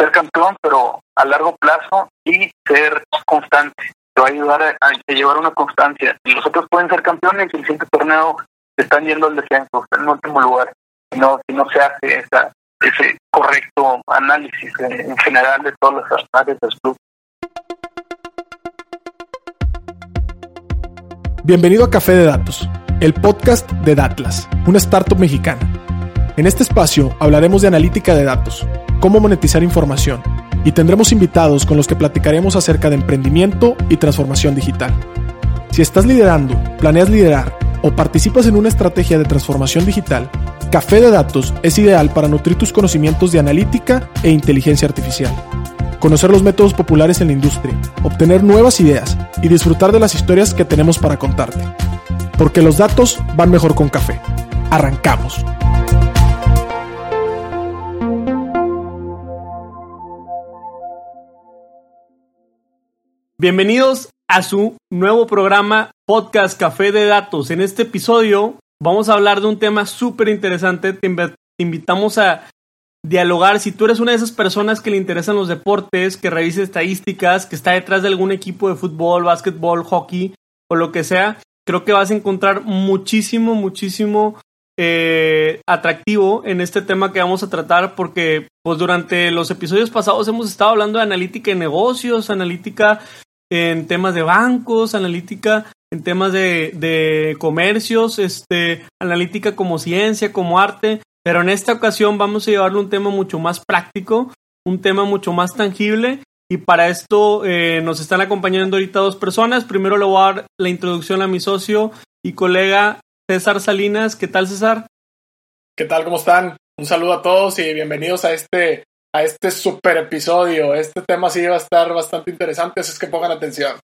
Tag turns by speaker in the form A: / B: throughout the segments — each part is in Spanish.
A: ser campeón, pero a largo plazo y ser constante. Te va a ayudar a, llevar una constancia. Los otros pueden ser campeones y el siguiente torneo están yendo al descenso, en último lugar. Si no, si no se hace esa, ese correcto análisis en general de todas las áreas del club.
B: Bienvenido a Café de Datos, el podcast de Datlas, una startup mexicana. En este espacio hablaremos de analítica de datos, cómo monetizar información y tendremos invitados con los que platicaremos acerca de emprendimiento y transformación digital. Si estás liderando, planeas liderar o participas en una estrategia de transformación digital, Café de Datos es ideal para nutrir tus conocimientos de analítica e inteligencia artificial, conocer los métodos populares en la industria, obtener nuevas ideas y disfrutar de las historias que tenemos para contarte. Porque los datos van mejor con café. Arrancamos. Bienvenidos a su nuevo programa Podcast Café de Datos. En este episodio vamos a hablar de un tema súper interesante. Te invitamos a dialogar. Si tú eres una de esas personas que le interesan los deportes, que revise estadísticas, que está detrás de algún equipo de fútbol, básquetbol, hockey o lo que sea, creo que vas a encontrar muchísimo, muchísimo eh, atractivo en este tema que vamos a tratar porque pues durante los episodios pasados hemos estado hablando de analítica en negocios, analítica en temas de bancos, analítica en temas de, de comercios, este, analítica como ciencia, como arte, pero en esta ocasión vamos a llevarle un tema mucho más práctico, un tema mucho más tangible y para esto eh, nos están acompañando ahorita dos personas. Primero le voy a dar la introducción a mi socio y colega César Salinas. ¿Qué tal César?
C: ¿Qué tal? ¿Cómo están? Un saludo a todos y bienvenidos a este a este super episodio. Este tema sí va a estar bastante interesante, así es que pongan atención.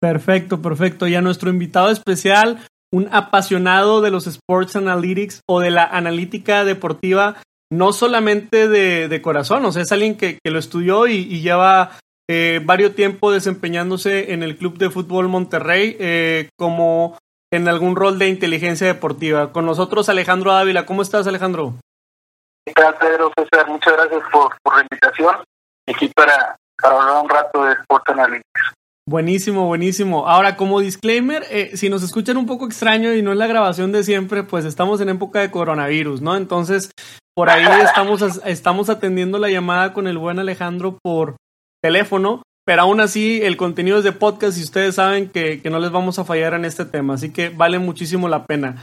B: Perfecto, perfecto. Y a nuestro invitado especial, un apasionado de los Sports Analytics o de la analítica deportiva, no solamente de, corazón, o sea, es alguien que, lo estudió y, lleva eh, varios tiempo desempeñándose en el Club de Fútbol Monterrey eh, como en algún rol de inteligencia deportiva. Con nosotros Alejandro Ávila. ¿Cómo estás, Alejandro?
A: ¿Qué tal, Pedro? César, muchas gracias por, por la invitación. Aquí para, para hablar un rato de Sport Analytics.
B: Buenísimo, buenísimo. Ahora, como disclaimer, eh, si nos escuchan un poco extraño y no es la grabación de siempre, pues estamos en época de coronavirus, ¿no? Entonces, por ahí estamos, estamos atendiendo la llamada con el buen Alejandro por teléfono, pero aún así el contenido es de podcast y ustedes saben que, que no les vamos a fallar en este tema, así que vale muchísimo la pena.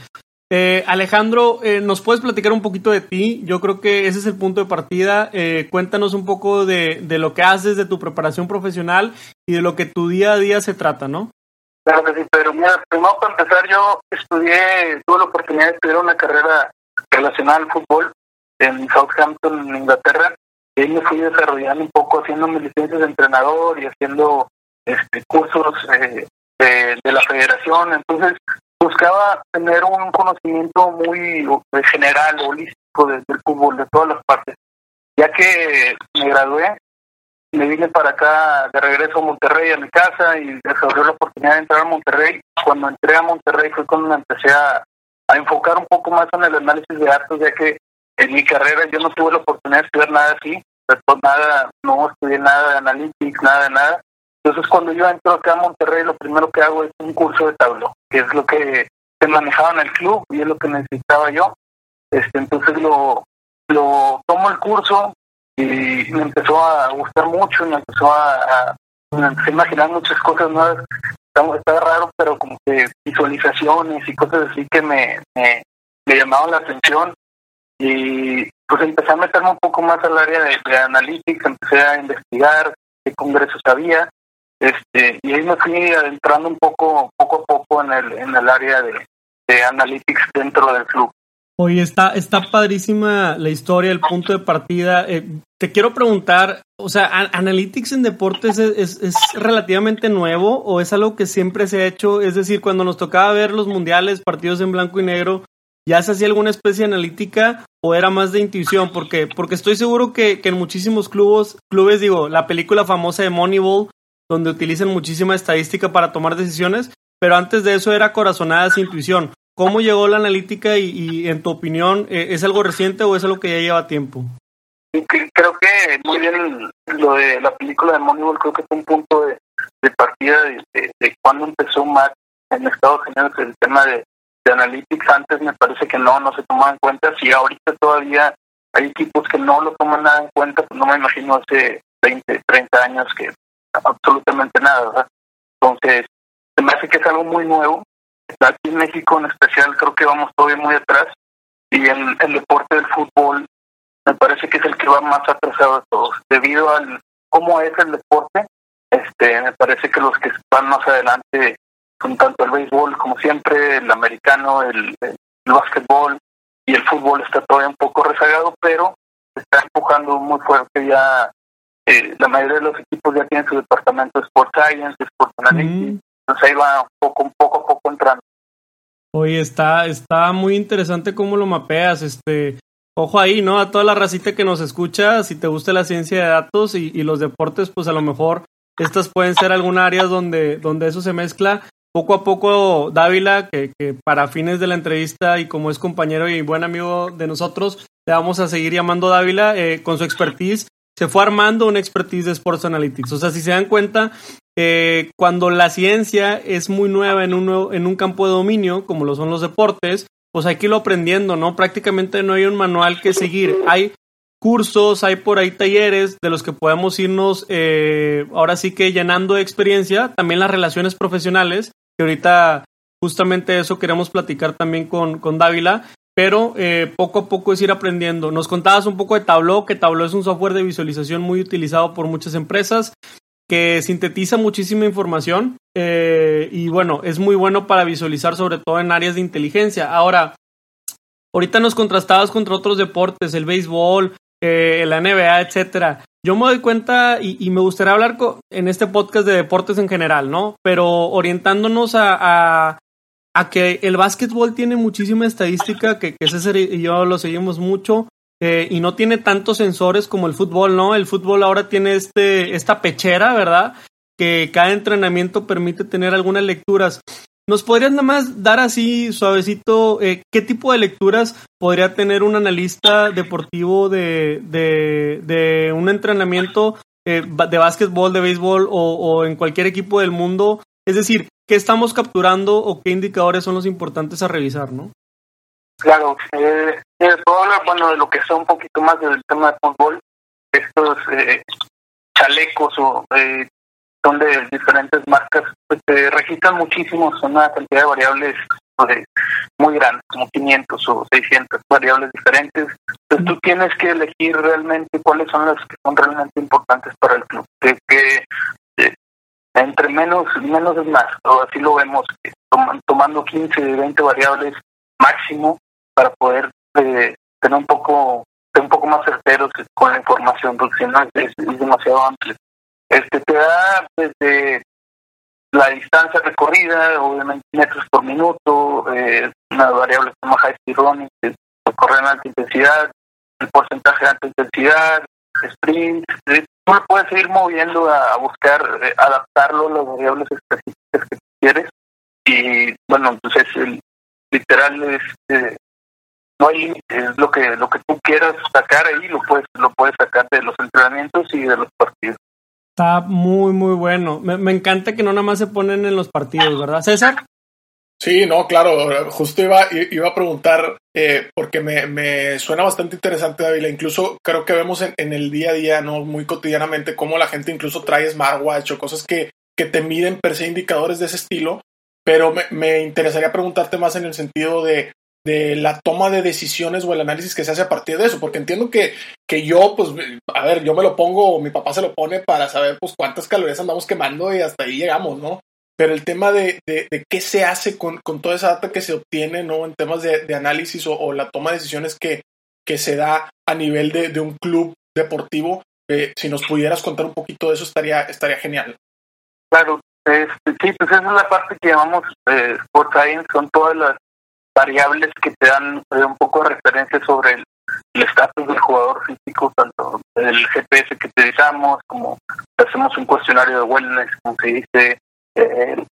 B: Eh, Alejandro, eh, ¿nos puedes platicar un poquito de ti? Yo creo que ese es el punto de partida. Eh, cuéntanos un poco de, de, lo que haces, de tu preparación profesional y de lo que tu día a día se trata, ¿no?
A: Claro que sí, pero mira, primero para empezar yo estudié, tuve la oportunidad de estudiar una carrera relacionada al fútbol en Southampton, en Inglaterra, y ahí me fui desarrollando un poco haciendo mis licencias de entrenador y haciendo este, cursos de, de la federación. Entonces, buscaba tener un conocimiento muy general, holístico del fútbol, de todas las partes. Ya que me gradué, me vine para acá de regreso a Monterrey, a mi casa, y desarrollé la oportunidad de entrar a Monterrey. Cuando entré a Monterrey fue cuando me empecé a, enfocar un poco más en el análisis de datos, ya que en mi carrera yo no tuve la oportunidad de estudiar nada así, nada, no estudié nada de analytics, nada de nada. Entonces, cuando yo entro acá a Monterrey, lo primero que hago es un curso de tablo, que es lo que se manejaba en el club y es lo que necesitaba yo. Este, entonces lo, lo tomo el curso y me empezó a gustar mucho, me empezó a, imaginar muchas cosas nuevas. Está, raro, pero como que visualizaciones y cosas así que me, me, llamaban la atención. Y pues empecé a meterme un poco más al área de, de analítica, empecé a investigar qué congresos había este, y ahí me fui adentrando un poco, poco a poco en el, en el área de, de analytics dentro del club.
B: Oye, está, está padrísima la historia, el punto de partida. Eh, te quiero preguntar, o sea, ¿Analytics en deportes es, es, relativamente nuevo o es algo que siempre se ha hecho? Es decir, cuando nos tocaba ver los mundiales, partidos en blanco y negro, ¿ya se hacía alguna especie de analítica o era más de intuición? Porque, porque estoy seguro que, que en muchísimos clubes, clubes, digo, la película famosa de Moneyball, donde utilizan muchísima estadística para tomar decisiones, pero antes de eso era corazonadas e intuición. ¿Cómo llegó la analítica y, en tu opinión, eh, es algo reciente o es algo que ya lleva tiempo?
A: creo que muy bien lo de la película de Moneyball, creo que fue un punto de, partida de, cuando empezó más en Estados Unidos el tema de, de Analytics. Antes me parece que no, no se tomaba en cuenta. Si ahorita todavía hay equipos que no lo toman nada en cuenta, pues no me imagino hace 20, 30 años que absolutamente nada, ¿verdad? Entonces, me hace que es algo muy nuevo. Aquí en México en especial creo que vamos todavía muy atrás y en el deporte del fútbol me parece que es el que va más atrasado de todos. Debido al cómo es el deporte, este me parece que los que van más adelante son tanto el béisbol como siempre, el americano, el, el, básquetbol y el fútbol está todavía un poco rezagado, pero está empujando muy fuerte ya. Eh, la mayoría de los equipos ya tienen su departamento de Sport Science, Sport Analytics, mm. entonces ahí va un poco, un poco a poco entrando.
B: Oye, está, está muy interesante cómo lo mapeas, este, ojo ahí, ¿no? A toda la racita que nos escucha, si te gusta la ciencia de datos y, y los deportes, pues a lo mejor estas pueden ser algunas áreas donde, donde eso se mezcla. Poco a poco, Dávila, que, que, para fines de la entrevista y como es compañero y buen amigo de nosotros, le vamos a seguir llamando Dávila eh, con su expertise. Se fue armando una expertise de Sports Analytics. O sea, si se dan cuenta, eh, cuando la ciencia es muy nueva en un, en un campo de dominio, como lo son los deportes, pues hay que irlo aprendiendo, ¿no? Prácticamente no hay un manual que seguir. Hay cursos, hay por ahí talleres de los que podemos irnos eh, ahora sí que llenando de experiencia. También las relaciones profesionales, que ahorita justamente eso queremos platicar también con, con Dávila. Pero eh, poco a poco es ir aprendiendo. Nos contabas un poco de Tableau, que Tableau es un software de visualización muy utilizado por muchas empresas que sintetiza muchísima información eh, y bueno, es muy bueno para visualizar sobre todo en áreas de inteligencia. Ahora, ahorita nos contrastabas contra otros deportes, el béisbol, eh, la NBA, etcétera. Yo me doy cuenta y, me gustaría hablar en este podcast de deportes en general, ¿no? Pero orientándonos a, a, que el básquetbol tiene muchísima estadística, que, que César y yo lo seguimos mucho, eh, y no tiene tantos sensores como el fútbol, ¿no? El fútbol ahora tiene este, esta pechera, ¿verdad? Que cada entrenamiento permite tener algunas lecturas. ¿Nos podrías nada más dar así suavecito eh, qué tipo de lecturas podría tener un analista deportivo de, de, de un entrenamiento eh, de básquetbol, de béisbol o, o en cualquier equipo del mundo? Es decir, ¿qué estamos capturando o qué indicadores son los importantes a revisar, no?
A: Claro, eh, eh, puedo hablar, bueno, de lo que sea un poquito más del tema de fútbol. Estos eh, chalecos o eh, son de diferentes marcas, pues registran muchísimo, son una cantidad de variables pues, muy grandes, como 500 o 600 variables diferentes. Entonces tú tienes que elegir realmente cuáles son las que son realmente importantes para el club. Que eh, entre menos, menos es más, o así lo vemos, tomando 15, 20 variables máximo para poder eh, tener un poco ser un poco más certeros con la información, porque si no es, demasiado amplio. Este te da desde la distancia recorrida, obviamente metros por minuto, eh, una variable llama high speed running, que en alta intensidad, el porcentaje de alta intensidad, sprint, eh, tú puedes seguir moviendo a, buscar eh, adaptarlo a las variables específicas que quieres y bueno, entonces el literal es eh, no hay límites, lo que lo que tú quieras sacar ahí lo puedes lo puedes sacar de los entrenamientos y de los partidos.
B: Está muy muy bueno. Me encanta que no nada más se ponen en los partidos, ¿verdad, César?
C: Sí, no, claro. Justo iba iba a preguntar eh, porque me, me suena bastante interesante, David. Incluso creo que vemos en, en, el día a día, no muy cotidianamente, cómo la gente incluso trae smartwatch o cosas que que te miden per se indicadores de ese estilo. Pero me, me interesaría preguntarte más en el sentido de de la toma de decisiones o el análisis que se hace a partir de eso, porque entiendo que, que yo, pues, a ver, yo me lo pongo, o mi papá se lo pone para saber, pues, cuántas calorías andamos quemando y hasta ahí llegamos, ¿no? Pero el tema de, de, qué se hace con, con, toda esa data que se obtiene, ¿no? En temas de, de análisis o, la toma de decisiones que, que se da a nivel de, un club deportivo, eh, si nos pudieras contar un poquito de eso, estaría, estaría genial.
A: Claro, este, sí, pues esa es la parte que llamamos eh, Sport Science, son todas las variables que te dan eh, un poco de referencia sobre el estatus del jugador físico, tanto el GPS que utilizamos, como hacemos un cuestionario de wellness, como se dice, eh,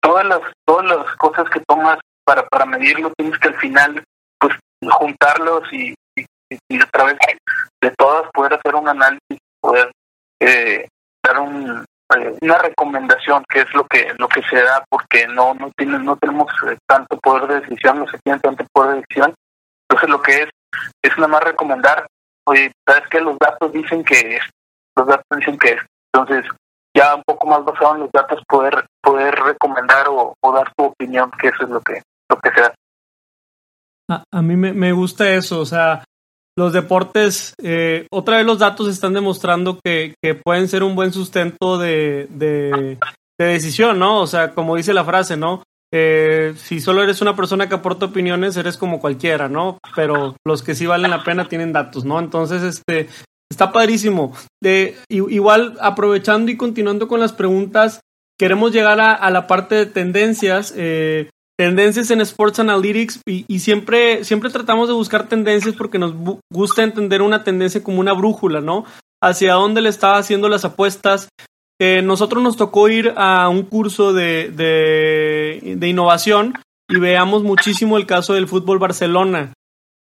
A: todas las todas las cosas que tomas para para medirlo tienes que al final pues juntarlos y, y a través de, todas poder hacer un análisis, poder eh, dar un, eh, una recomendación que es lo que lo que se da porque no no tienen no tenemos eh, tanto poder de decisión no se tiene tanto poder de decisión. Entonces lo que es es nada más recomendar oye sabes que los datos dicen que es los datos dicen que es. Entonces ya un poco más basado en los datos poder poder recomendar o, dar tu opinión que eso es lo que lo que se da
B: a, a mí me, me gusta eso o sea los deportes, eh, otra vez los datos están demostrando que, que pueden ser un buen sustento de, de, decisión, ¿no? O sea, como dice la frase, ¿no? Eh, si solo eres una persona que aporta opiniones, eres como cualquiera, ¿no? Pero los que sí valen la pena tienen datos, ¿no? Entonces, este, está padrísimo. Igual, aprovechando y continuando con las preguntas, queremos llegar a, la parte de tendencias. Eh, tendencias en Sports Analytics y, siempre, siempre tratamos de buscar tendencias porque nos gusta entender una tendencia como una brújula, ¿no? Hacia dónde le estaba haciendo las apuestas. Eh, nosotros nos tocó ir a un curso de, de innovación y veamos muchísimo el caso del fútbol Barcelona.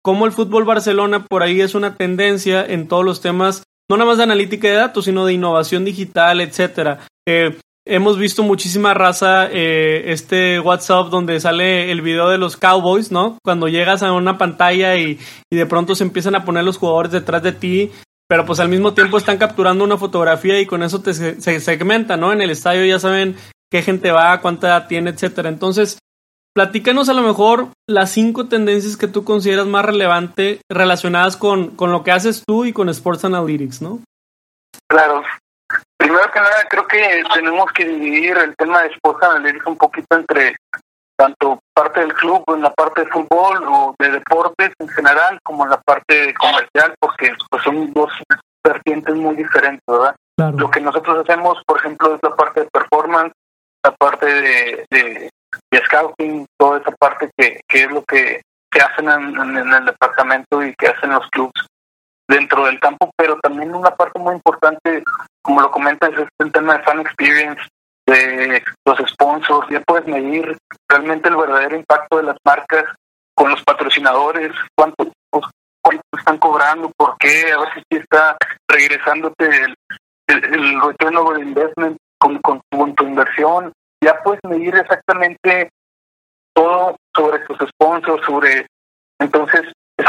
B: Cómo el fútbol Barcelona por ahí es una tendencia en todos los temas, no nada más de analítica de datos, sino de innovación digital, etcétera. Eh, hemos visto muchísima raza, eh, este WhatsApp donde sale el video de los Cowboys, ¿no? Cuando llegas a una pantalla y, y, de pronto se empiezan a poner los jugadores detrás de ti, pero pues al mismo tiempo están capturando una fotografía y con eso te se, segmenta, ¿no? En el estadio ya saben qué gente va, cuánta edad tiene, etcétera. Entonces, platícanos a lo mejor las cinco tendencias que tú consideras más relevantes relacionadas con, con lo que haces tú y con Sports Analytics, ¿no?
A: Claro, Primero que nada, creo que tenemos que dividir el tema de Sports Analytics un poquito entre tanto parte del club, en la parte de fútbol o de deportes en general, como en la parte comercial, porque pues, son dos vertientes muy diferentes, ¿verdad? Lo que nosotros hacemos, por ejemplo, es la parte de performance, la parte de, de, scouting, toda esa parte que, que es lo que, se hacen en, el departamento y que hacen los clubes dentro del campo, pero también una parte muy importante, como lo comentas, es el tema de fan experience, de los sponsors, ya puedes medir realmente el verdadero impacto de las marcas con los patrocinadores, cuánto, pues, cuánto están cobrando, por qué, a ver si está regresándote el, el, retorno de investment con, con, con tu inversión, ya puedes medir exactamente todo sobre tus sponsors, sobre entonces es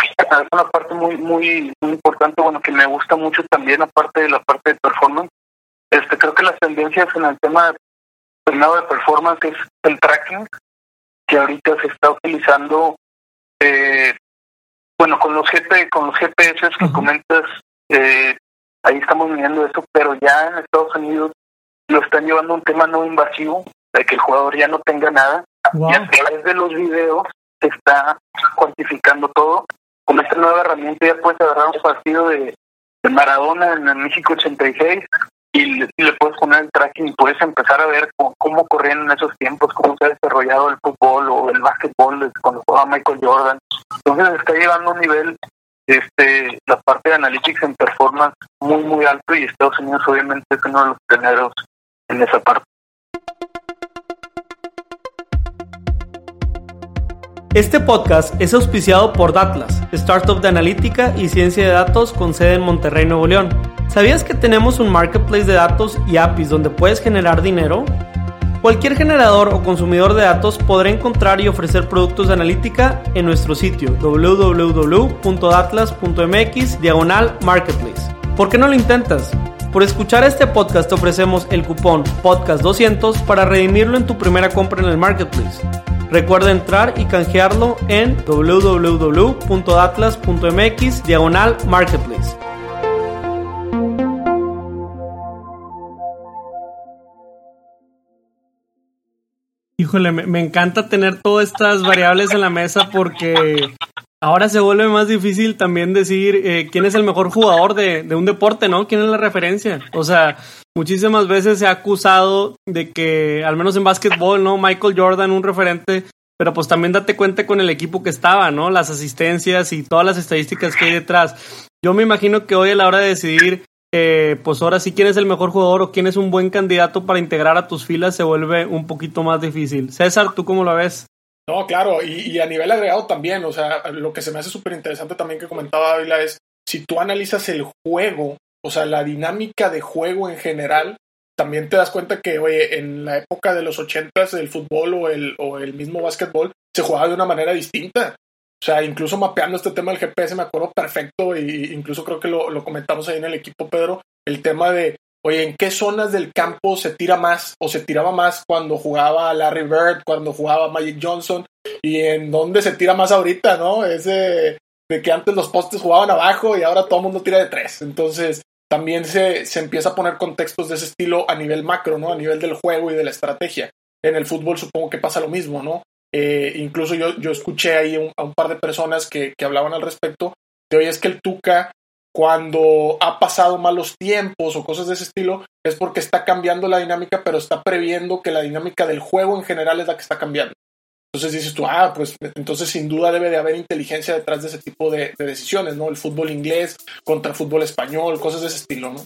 A: una parte muy, muy, muy importante, bueno, que me gusta mucho también, aparte de la parte de performance. Este, creo que las tendencias en el tema primero de performance es el tracking, que ahorita se está utilizando, eh, bueno, con los GP, con los GPS que comentas, eh, ahí estamos viendo eso, pero ya en Estados Unidos lo están llevando a un tema no invasivo, de que el jugador ya no tenga nada, y a través de los videos se está cuantificando todo con esta nueva herramienta ya puedes agarrar un partido de, Maradona en el México 86 y le, le, puedes poner el tracking y puedes empezar a ver cómo, corrían en esos tiempos, cómo se ha desarrollado el fútbol o el básquetbol cuando jugaba Michael Jordan. Entonces está llevando un nivel, este, la parte de analytics en performance muy, muy alto y Estados Unidos obviamente es uno de los primeros en esa parte.
B: Este podcast es auspiciado por Datlas, startup de analítica y ciencia de datos con sede en Monterrey, Nuevo León. ¿Sabías que tenemos un marketplace de datos y APIs donde puedes generar dinero? Cualquier generador o consumidor de datos podrá encontrar y ofrecer productos de analítica en nuestro sitio www.datlas.mx diagonal marketplace. ¿Por qué no lo intentas? Por escuchar este podcast te ofrecemos el cupón podcast200 para redimirlo en tu primera compra en el marketplace. Recuerda entrar y canjearlo en www.atlas.mx diagonal marketplace. Híjole, me, me, encanta tener todas estas variables en la mesa porque ahora se vuelve más difícil también decir eh, quién es el mejor jugador de, un deporte, ¿no? ¿Quién es la referencia? O sea, muchísimas veces se ha acusado de que, al menos en básquetbol, ¿no? Michael Jordan, un referente, pero pues también date cuenta con el equipo que estaba, ¿no? Las asistencias y todas las estadísticas que hay detrás. Yo me imagino que hoy a la hora de decidir, eh, pues ahora sí quién es el mejor jugador o quién es un buen candidato para integrar a tus filas se vuelve un poquito más difícil. César, ¿tú cómo lo ves?
C: No, claro, y, a nivel agregado también, o sea, lo que se me hace súper interesante también que comentaba Ávila es, si tú analizas el juego, o sea, la dinámica de juego en general, también te das cuenta que, oye, en la época de los ochentas el fútbol o el, o el mismo básquetbol se jugaba de una manera distinta. O sea, incluso mapeando este tema del GPS me acuerdo perfecto y incluso creo que lo, lo comentamos ahí en el equipo, Pedro, el tema de, oye, ¿en qué zonas del campo se tira más o se tiraba más cuando jugaba Larry Bird, cuando jugaba Magic Johnson y en dónde se tira más ahorita, ¿no? Ese de que antes los postes jugaban abajo y ahora todo el mundo tira de tres. Entonces, también se, se empieza a poner contextos de ese estilo a nivel macro, ¿no? A nivel del juego y de la estrategia. En el fútbol supongo que pasa lo mismo, ¿no? Eh, incluso yo, yo escuché ahí a un par de personas que, que hablaban al respecto de hoy es que el Tuca cuando ha pasado malos tiempos o cosas de ese estilo es porque está cambiando la dinámica pero está previendo que la dinámica del juego en general es la que está cambiando. Entonces dices tú, ah, pues entonces sin duda debe de haber inteligencia detrás de ese tipo de, de decisiones, ¿no? El fútbol inglés contra el fútbol español, cosas de ese estilo, ¿no?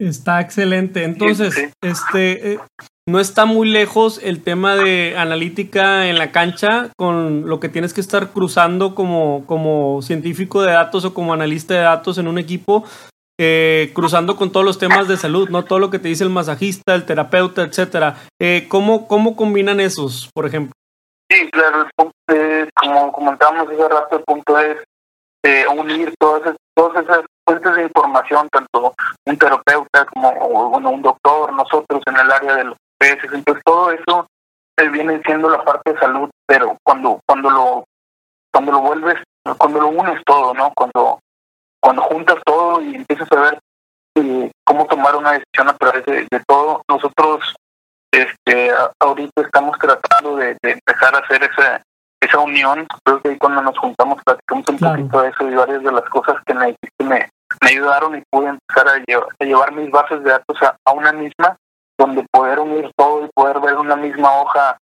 B: Está excelente. Entonces, este, eh, no está muy lejos el tema de analítica en la cancha con lo que tienes que estar cruzando como, como científico de datos o como analista de datos en un equipo, eh, cruzando con todos los temas de salud, ¿no? Todo lo que te dice el masajista, el terapeuta, etcétera. Eh, ¿cómo, ¿Cómo combinan esos, por ejemplo?
A: Sí, claro, como comentábamos hace rato, el punto es unir todas, todas esas fuentes de información, tanto un terapeuta como bueno, un doctor, nosotros en el área de los peces, entonces todo eso viene siendo la parte de salud, pero cuando cuando lo cuando lo vuelves, cuando lo unes todo, ¿no? Cuando cuando juntas todo y empiezas a ver eh, cómo tomar una decisión a través de, todo, nosotros este ahorita estamos tratando de, empezar a hacer esa esa unión, creo que ahí cuando nos juntamos platicamos un poquito de eso y varias de las cosas que me, que me, me ayudaron y pude empezar a llevar, mis bases de datos a, una misma, donde poder unir todo y poder ver una misma hoja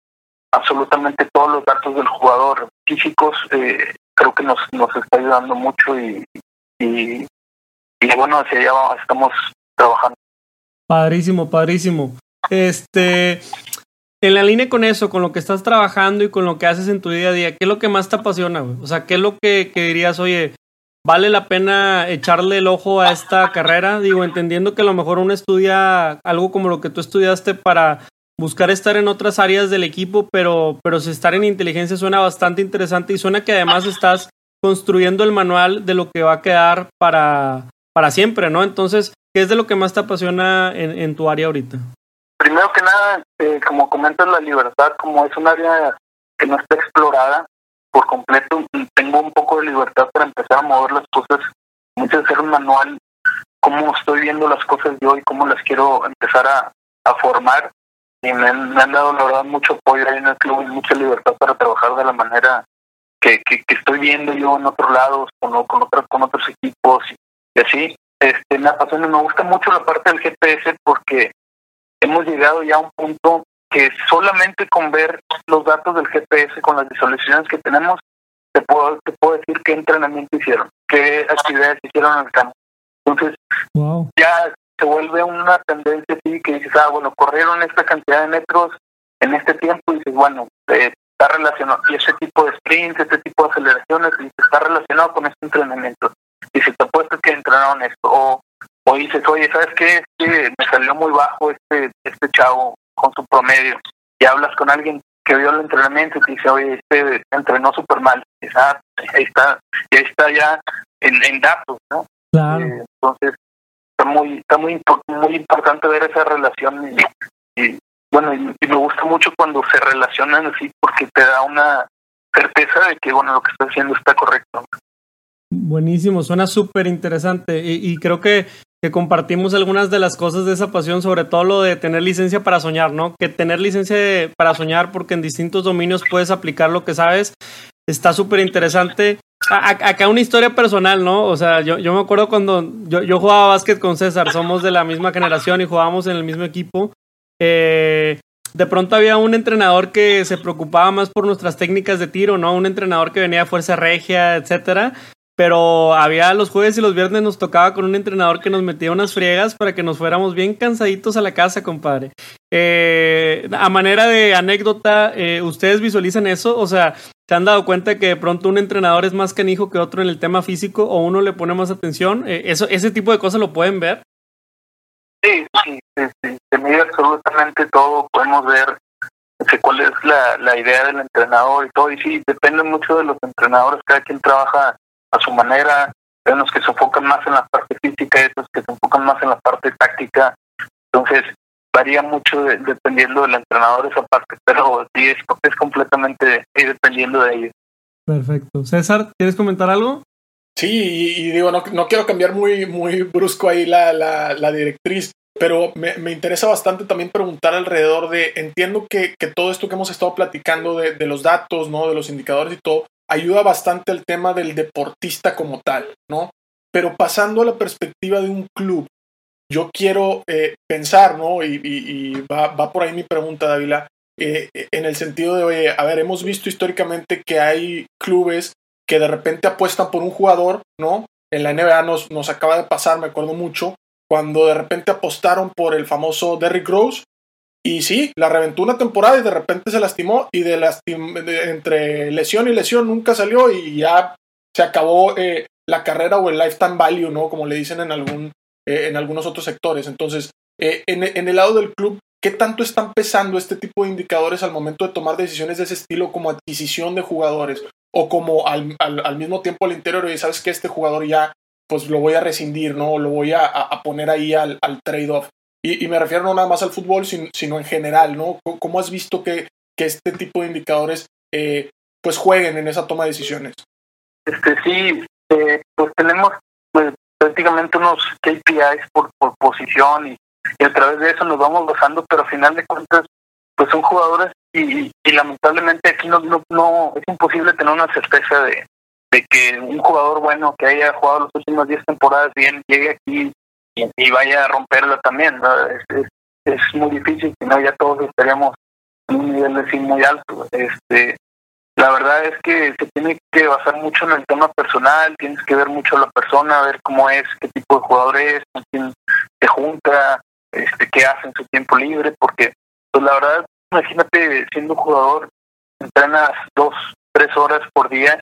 A: absolutamente todos los datos del jugador físicos, eh, creo que nos, nos está ayudando mucho y, y, bueno, hacia allá estamos trabajando.
B: Padrísimo, padrísimo. Este, en la línea con eso, con lo que estás trabajando y con lo que haces en tu día a día, ¿qué es lo que más te apasiona? O sea, ¿qué es lo que dirías, oye, ¿Vale la pena echarle el ojo a esta carrera? Digo, entendiendo que a lo mejor uno estudia algo como lo que tú estudiaste para buscar estar en otras áreas del equipo, pero, pero si estar en inteligencia suena bastante interesante y suena que además estás construyendo el manual de lo que va a quedar para, para siempre, ¿no? Entonces, ¿qué es de lo que más te apasiona en, en tu área ahorita?
A: Primero que nada, eh, como comentas, la libertad, como es un área que no está explorada, por completo tengo un poco de libertad para empezar a mover las cosas, muchas hacer un manual, cómo estoy viendo las cosas yo y cómo las quiero empezar a, a formar. Y me han, dado, la verdad, mucho apoyo ahí en el club y mucha libertad para trabajar de la manera que, que, estoy viendo yo en otros lados, con, con, otros, con otros equipos y así. Este, me apasiona, me gusta mucho la parte del GPS porque hemos llegado ya a un punto que solamente con ver los datos del GPS, con las visualizaciones que tenemos, te puedo, te puedo decir qué entrenamiento hicieron, qué actividades hicieron en el campo. Entonces, ya se vuelve una tendencia así que dices, ah, bueno, corrieron esta cantidad de metros en este tiempo y dices, bueno, eh, está relacionado, y ese tipo de sprints, este tipo de aceleraciones, y está relacionado con este entrenamiento. Y si te apuesto que entrenaron esto, o, o dices, oye, ¿sabes qué? que me salió muy bajo este, este chavo con su promedio. Y hablas con alguien que vio el entrenamiento y te dice, oye, este entrenó súper mal. Ah, ahí está, y ahí está ya en, en datos, ¿no?
B: Claro. Eh,
A: entonces, está muy, está muy, muy importante ver esa relación y, bueno, y, me gusta mucho cuando se relacionan así porque te da una certeza de que, bueno, lo que está haciendo está correcto.
B: Buenísimo, suena súper interesante y, creo que, que, compartimos algunas de las cosas de esa pasión, sobre todo lo de tener licencia para soñar, ¿no? Que tener licencia para soñar porque en distintos dominios puedes aplicar lo que sabes, está súper interesante. acá una historia personal, ¿no? O sea, yo, yo me acuerdo cuando yo, yo jugaba básquet con César, somos de la misma generación y jugábamos en el mismo equipo. Eh, de pronto había un entrenador que se preocupaba más por nuestras técnicas de tiro, ¿no? Un entrenador que venía a fuerza regia, etcétera. Pero había los jueves y los viernes nos tocaba con un entrenador que nos metía unas friegas para que nos fuéramos bien cansaditos a la casa, compadre. Eh, a manera de anécdota, eh, ¿ustedes visualizan eso? O sea, ¿se han dado cuenta que de pronto un entrenador es más canijo que otro en el tema físico o uno le pone más atención? Eh, eso, ¿Ese tipo de cosas lo pueden ver?
A: Sí, sí, sí, se mide absolutamente todo. Podemos ver cuál es la, la idea del entrenador y todo. Y sí, depende mucho de los entrenadores. Cada quien trabaja a su manera, hay unos que se enfocan más en la parte física, y otros que se enfocan más en la parte táctica. Entonces, varía mucho dependiendo del entrenador esa parte, pero sí es, es completamente dependiendo de ellos.
B: Perfecto. César, ¿quieres comentar algo?
C: Sí, y, digo, no, no, quiero cambiar muy, muy brusco ahí la, la, la directriz, pero me, me, interesa bastante también preguntar alrededor de, entiendo que, que todo esto que hemos estado platicando de, de, los datos, ¿no? De los indicadores y todo, ayuda bastante el tema del deportista como tal, ¿no? Pero pasando a la perspectiva de un club, yo quiero eh, pensar, ¿no? Y, va, va, por ahí mi pregunta, Dávila, eh, en el sentido de, oye, a ver, hemos visto históricamente que hay clubes que de repente apuestan por un jugador, ¿no? En la NBA nos, nos acaba de pasar, me acuerdo mucho, cuando de repente apostaron por el famoso Derrick Rose y sí, la reventó una temporada y de repente se lastimó y de, entre lesión y lesión nunca salió y ya se acabó eh, la carrera o el lifetime value, ¿no? Como le dicen en, algún, eh, en algunos otros sectores. Entonces, eh, en, el lado del club, ¿qué tanto están pesando este tipo de indicadores al momento de tomar decisiones de ese estilo como adquisición de jugadores o como al, al, mismo tiempo al interior, y sabes que este jugador ya, pues lo voy a rescindir, ¿no? Lo voy a, poner ahí al, al trade-off. Y, me refiero no nada más al fútbol, sino, en general, ¿no? ¿Cómo has visto que, que este tipo de indicadores eh, pues jueguen en esa toma de decisiones?
A: Este sí, eh, pues tenemos pues, prácticamente unos KPIs por, por posición y, a través de eso nos vamos basando, pero al final de cuentas pues son jugadores y, y lamentablemente aquí no, no, no, es imposible tener una certeza de, de que un jugador bueno que haya jugado las últimas 10 temporadas bien llegue aquí y, vaya a romperlo también. Es, es, muy difícil, si no ya todos estaríamos en un nivel de muy alto. Este, la verdad es que se tiene que basar mucho en el tema personal, tienes que ver mucho a la persona, ver cómo es, qué tipo de jugador es, con quién se junta, este, qué hace en su tiempo libre, porque pues la verdad, imagínate siendo jugador, entrenas dos, tres horas por día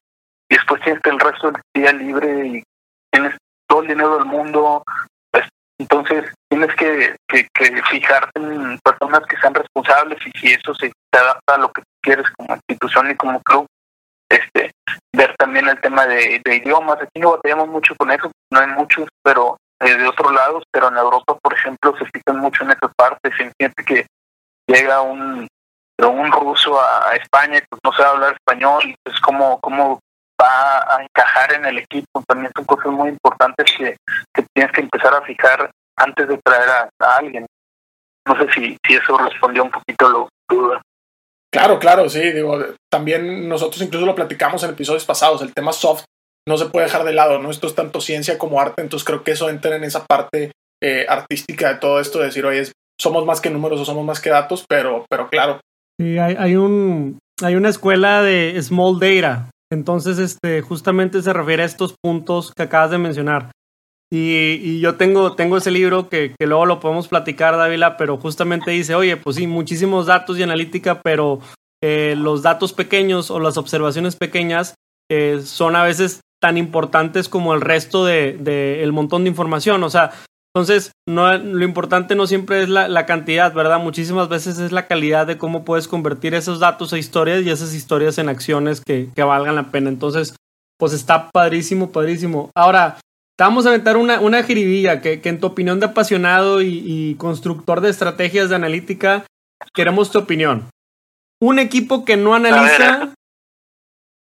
A: y después tienes el resto del día libre y tienes todo el dinero del mundo, entonces tienes que, que, fijarte en personas que sean responsables y si eso se adapta a lo que quieres como institución y como club, este, ver también el tema de, idiomas. Aquí no batallamos mucho con eso, no hay muchos, pero eh, de otros lados, pero en Europa, por ejemplo, se fijan mucho en esas partes. siente que llega un, un ruso a, España pues no sabe hablar español, pues cómo, cómo va a encajar en el equipo. También son cosas muy importantes que, tienes que empezar a fijar antes de traer a, alguien. No sé si, si eso respondió un poquito a lo duda.
C: Claro, claro, sí. Digo, también nosotros incluso lo platicamos en episodios pasados. El tema soft no se puede dejar de lado, ¿no? Esto es tanto ciencia como arte, entonces creo que eso entra en esa parte eh, artística de todo esto, de decir, oye, somos más que números o somos más que datos, pero, pero claro.
B: Sí, hay, hay, un, hay una escuela de Small Data, entonces, este, justamente se refiere a estos puntos que acabas de mencionar. Y, y yo tengo, tengo ese libro que, luego lo podemos platicar, Dávila, pero justamente dice, oye, pues sí, muchísimos datos y analítica, pero eh, los datos pequeños o las observaciones pequeñas eh, son a veces tan importantes como el resto del de, el montón de información. O sea, Entonces, no, lo importante no siempre es la, la, cantidad, ¿verdad? Muchísimas veces es la calidad de cómo puedes convertir esos datos a historias y esas historias en acciones que, que valgan la pena. Entonces, pues está padrísimo, padrísimo. Ahora, te vamos a aventar una, una jiribilla que, que en tu opinión de apasionado y, y constructor de estrategias de analítica, queremos tu opinión. Un equipo que no analiza,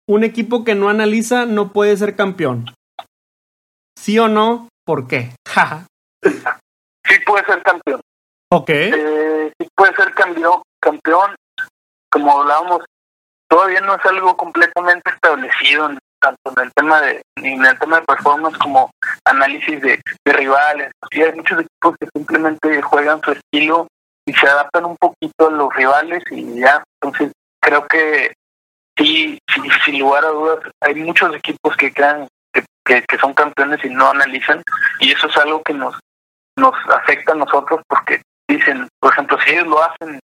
B: un equipo que no analiza no puede ser campeón. ¿Sí o no? ¿Por qué?
A: sí puede ser campeón.
B: Ok.
A: Eh, sí puede ser campeón, campeón. Como hablábamos, todavía no es algo completamente establecido tanto en el tema de ni en el tema de performance como análisis de, de rivales. Sí, hay muchos equipos que simplemente juegan su estilo y se adaptan un poquito a los rivales y ya. Entonces creo que sí, sí sin lugar a dudas, hay muchos equipos que crean que, que, son campeones y no analizan y eso es algo que nos nos afecta a nosotros porque dicen, por ejemplo, si ellos lo hacen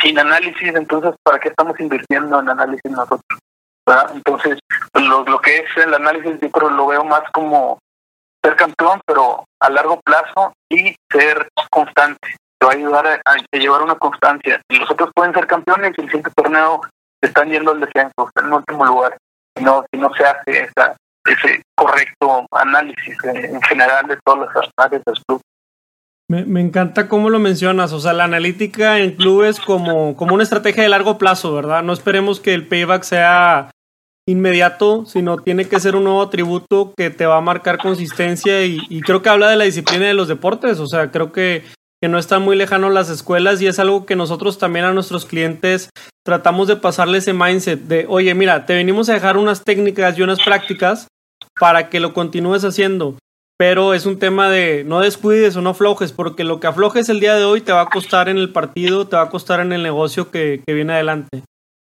A: sin análisis, entonces ¿para qué estamos invirtiendo en análisis nosotros? Entonces, lo, lo que es el análisis yo creo lo veo más como ser campeón, pero a largo plazo y ser constante. Te va a ayudar a, llevar una constancia. Los otros pueden ser campeones y el siguiente torneo están yendo al descenso, en último lugar. Si no, si no se hace esa, ese correcto análisis en general de todas las áreas del club.
B: Me, encanta cómo lo mencionas, o sea, la analítica en clubes como, como una estrategia de largo plazo, ¿verdad? No esperemos que el payback sea inmediato, sino tiene que ser un nuevo atributo que te va a marcar consistencia y, y creo que habla de la disciplina de los deportes, o sea, creo que, que no están muy lejanos las escuelas y es algo que nosotros también a nuestros clientes tratamos de pasarle ese mindset de, oye, mira, te venimos a dejar unas técnicas y unas prácticas para que lo continúes haciendo. Pero es un tema de no descuides o no aflojes, porque lo que aflojes el día de hoy te va a costar en el partido, te va a costar en el negocio que, que viene adelante.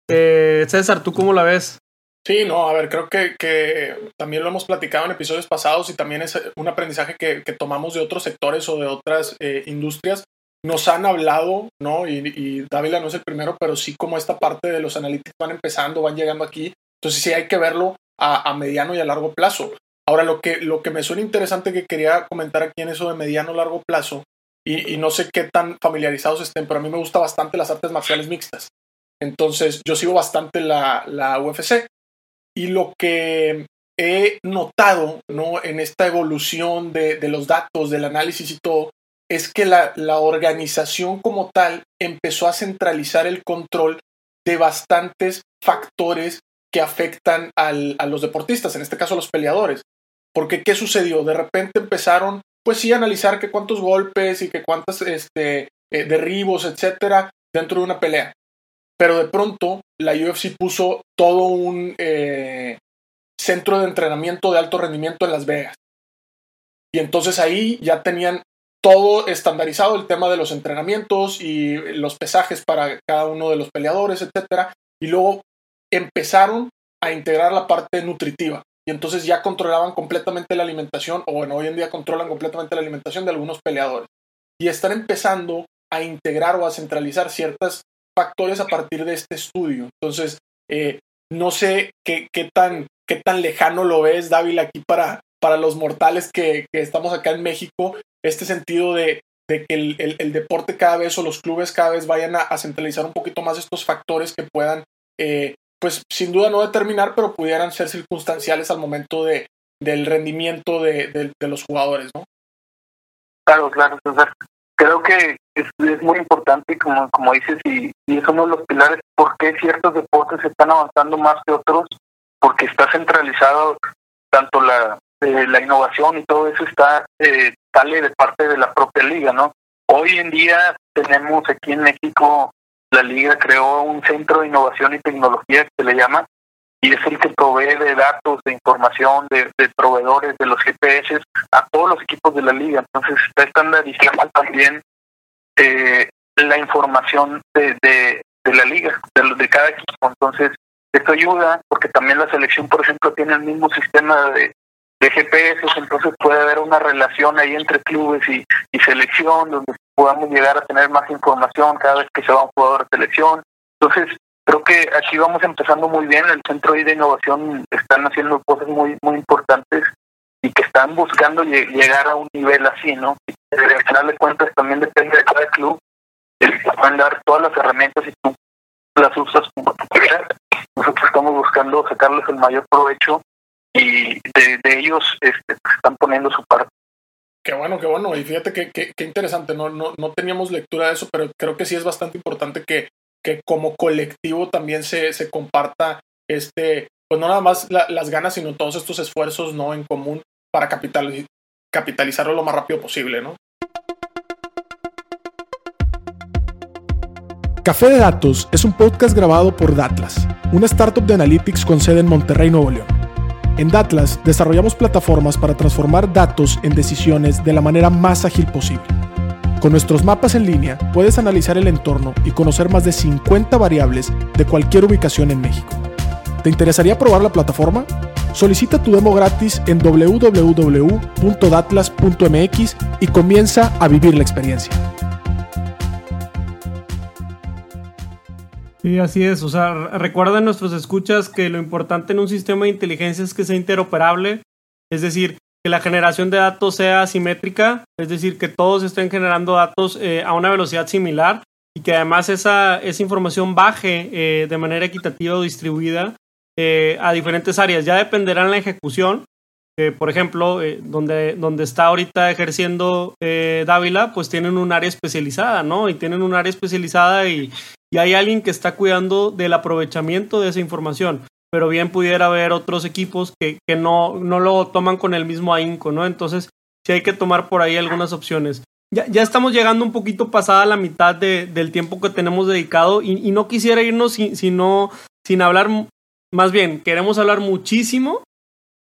B: Eh, César, ¿tú cómo la ves?
C: Sí, no, a ver, creo que, que, también lo hemos platicado en episodios pasados y también es un aprendizaje que, que tomamos de otros sectores o de otras eh, industrias. Nos han hablado, ¿no? Y, y Dávila no es el primero, pero sí como esta parte de los analíticos van empezando, van llegando aquí. Entonces sí hay que verlo a, a mediano y a largo plazo. Ahora, lo que, lo que me suena interesante que quería comentar aquí en eso de mediano largo plazo, y, y, no sé qué tan familiarizados estén, pero a mí me gusta bastante las artes marciales mixtas. Entonces, yo sigo bastante la, la UFC. Y lo que he notado ¿no? en esta evolución de, de los datos, del análisis y todo, es que la, la organización como tal empezó a centralizar el control de bastantes factores que afectan al, a los deportistas, en este caso a los peleadores. Porque, ¿qué sucedió? De repente empezaron, pues sí, a analizar cuántos golpes y que cuántos este, eh, derribos, etcétera, dentro de una pelea. Pero de pronto la UFC puso todo un eh, centro de entrenamiento de alto rendimiento en Las Vegas. Y entonces ahí ya tenían todo estandarizado el tema de los entrenamientos y los pesajes para cada uno de los peleadores, etcétera. Y luego empezaron a integrar la parte nutritiva y entonces ya controlaban completamente la alimentación, o bueno, hoy en día controlan completamente la alimentación de algunos peleadores. Y están empezando a integrar o a centralizar ciertos factores a partir de este estudio. Entonces, eh, no sé qué, tan, qué tan lejano lo ves, Dávila, aquí para, para los mortales que, estamos acá en México, este sentido de, de que el, el, deporte cada vez o los clubes cada vez vayan a, a centralizar un poquito más estos factores que puedan eh, pues sin duda no determinar, pero pudieran ser circunstanciales al momento de, del rendimiento de, de, de los jugadores, ¿no?
A: Claro, claro, César. Creo que es, es, muy importante, como, como dices, y, es uno de los pilares, por qué ciertos deportes están avanzando más que otros, porque está centralizado tanto la, eh, la innovación y todo eso está, eh, sale de parte de la propia liga, ¿no? Hoy en día tenemos aquí en México la liga creó un centro de innovación y tecnología que se le llama y es el que provee de datos, de información, de, proveedores de los GPS a todos los equipos de la liga. Entonces está estandarizado también eh, la información de, de, de la liga, de, de cada equipo. Entonces esto ayuda porque también la selección, por ejemplo, tiene el mismo sistema de, de GPS, entonces puede haber una relación ahí entre clubes y, y selección, donde podamos llegar a tener más información cada vez que se va un jugador de selección. Entonces, creo que aquí vamos empezando muy bien. El Centro de Innovación están haciendo cosas muy, muy importantes y que están buscando llegar a un nivel así, ¿no? Y al final de cuentas también depende de cada club, el pueden dar todas las herramientas y tú las usas como tú quieras. Nosotros estamos buscando sacarles el mayor provecho y de, ellos este, están poniendo su parte.
C: Qué bueno, qué bueno. Y fíjate que, qué interesante, ¿no? No, no teníamos lectura de eso, pero creo que sí es bastante importante que, que como colectivo también se, se comparta este, pues no nada más las ganas, sino todos estos esfuerzos no en común para capitalizarlo lo más rápido posible, ¿no?
D: Café de Datos es un podcast grabado por Datlas, una startup de analytics con sede en Monterrey, Nuevo León. En Datlas desarrollamos plataformas para transformar datos en decisiones de la manera más ágil posible. Con nuestros mapas en línea puedes analizar el entorno y conocer más de 50 variables de cualquier ubicación en México. ¿Te interesaría probar la plataforma? Solicita tu demo gratis en www.datlas.mx y comienza a vivir la experiencia.
B: Sí, así es. O sea, recuerden nuestros escuchas que lo importante en un sistema de inteligencia es que sea interoperable. Es decir, que la generación de datos sea asimétrica. Es decir, que todos estén generando datos eh, a una velocidad similar y que además esa, esa información baje eh, de manera equitativa o distribuida eh, a diferentes áreas. Ya dependerá en la ejecución. por ejemplo, donde, donde está ahorita ejerciendo Dávila, pues tienen un área especializada, ¿no? Y tienen un área especializada y, y hay alguien que está cuidando del aprovechamiento de esa información. Pero bien pudiera haber otros equipos que, que no, no lo toman con el mismo ahínco, ¿no? Entonces, sí hay que tomar por ahí algunas opciones. Ya, ya estamos llegando un poquito pasada la mitad de, del tiempo que tenemos dedicado y, y no quisiera irnos sin, sin hablar, más bien, queremos hablar muchísimo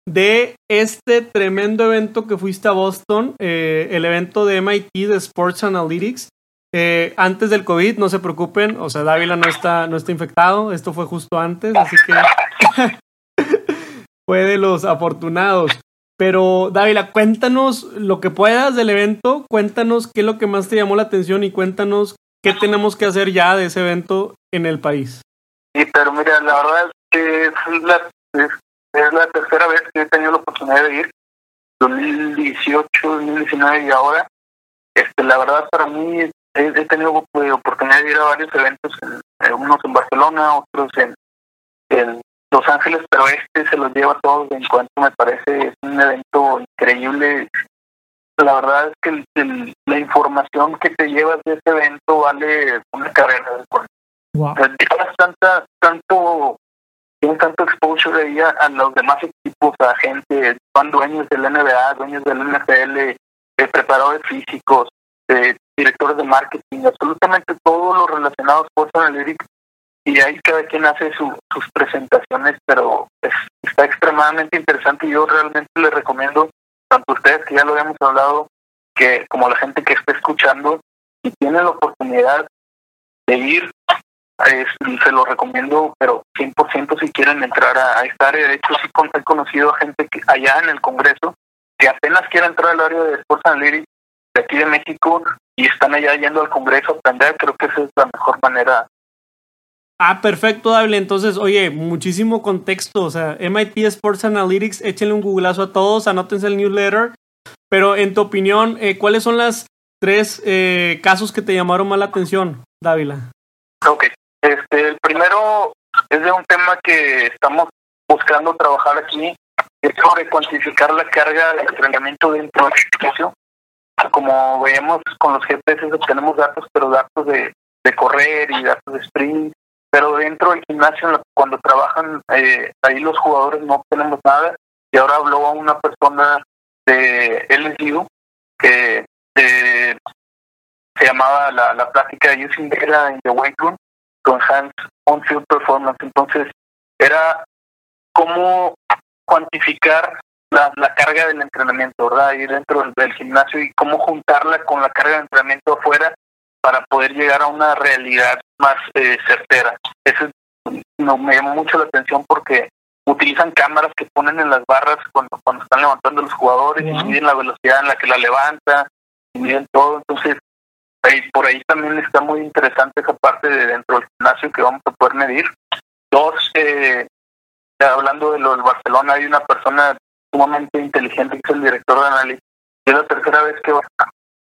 B: de este tremendo evento que fuiste a Boston, eh, el evento de MIT de Sports Analytics. Eh, antes del COVID, no se preocupen, o sea, Dávila no está, no está infectado, esto fue justo antes, así que fue de los afortunados. Pero Dávila, cuéntanos lo que puedas del evento, cuéntanos qué es lo que más te llamó la atención y cuéntanos qué tenemos que hacer ya de ese evento en el país.
A: Sí, pero mira, la verdad es que es la, es la tercera vez que he tenido la oportunidad de ir, 2018, 2019 y ahora. Este, la verdad para mí he, tenido eh, oportunidad de ir a varios eventos, unos en Barcelona, otros en, Los Ángeles, pero este se los lleva todos en cuanto me parece es un evento increíble. La verdad es que la información que te llevas de este evento vale una carrera de wow. Llevas tanta, tanto, tienes tanto exposure ahí a, los demás equipos, a gente, son dueños del NBA, dueños del NFL, eh, preparadores físicos, eh, directores de marketing, absolutamente todo lo relacionado con Analytics y ahí cada quien hace sus presentaciones, pero está extremadamente interesante y yo realmente les recomiendo, tanto a ustedes que ya lo habíamos hablado, que como la gente que está escuchando, si tienen la oportunidad de ir, se lo recomiendo, pero 100% si quieren entrar a, esta área. De hecho, sí he conocido a gente que allá en el Congreso que apenas quiere entrar al área de Sports Analytics de aquí de México y están allá yendo al Congreso a aprender, creo que esa es la mejor manera.
B: Ah, perfecto, Dable. Entonces, oye, muchísimo contexto. O sea, MIT Sports Analytics, échenle un googlazo a todos, anótense el newsletter. Pero en tu opinión, eh, ¿cuáles son las tres eh, casos que te llamaron más la atención, Dávila?
A: Ok. Este, el primero es de un tema que estamos buscando trabajar aquí, es sobre cuantificar la carga de entrenamiento dentro del espacio como veíamos con los GPS obtenemos datos, pero datos de, correr y datos de sprint, pero dentro del gimnasio, cuando trabajan eh, ahí los jugadores no obtenemos nada. Y ahora habló a una persona de LSU que eh, se llamaba la, la plática Using Data in the Weight Room to Enhance On-Field Performance. Entonces, era cómo cuantificar la, carga del entrenamiento, ¿verdad? Ahí dentro del, gimnasio y cómo juntarla con la carga de entrenamiento afuera para poder llegar a una realidad más eh, certera. Eso no, me llamó mucho la atención porque utilizan cámaras que ponen en las barras cuando, cuando están levantando los jugadores y miden la velocidad en la que la levanta y miden todo. Entonces, ahí, por ahí también está muy interesante esa parte de dentro del gimnasio que vamos a poder medir. Dos, eh, hablando de lo del Barcelona, hay una persona sumamente inteligente, que es el director de análisis. Es la tercera vez que va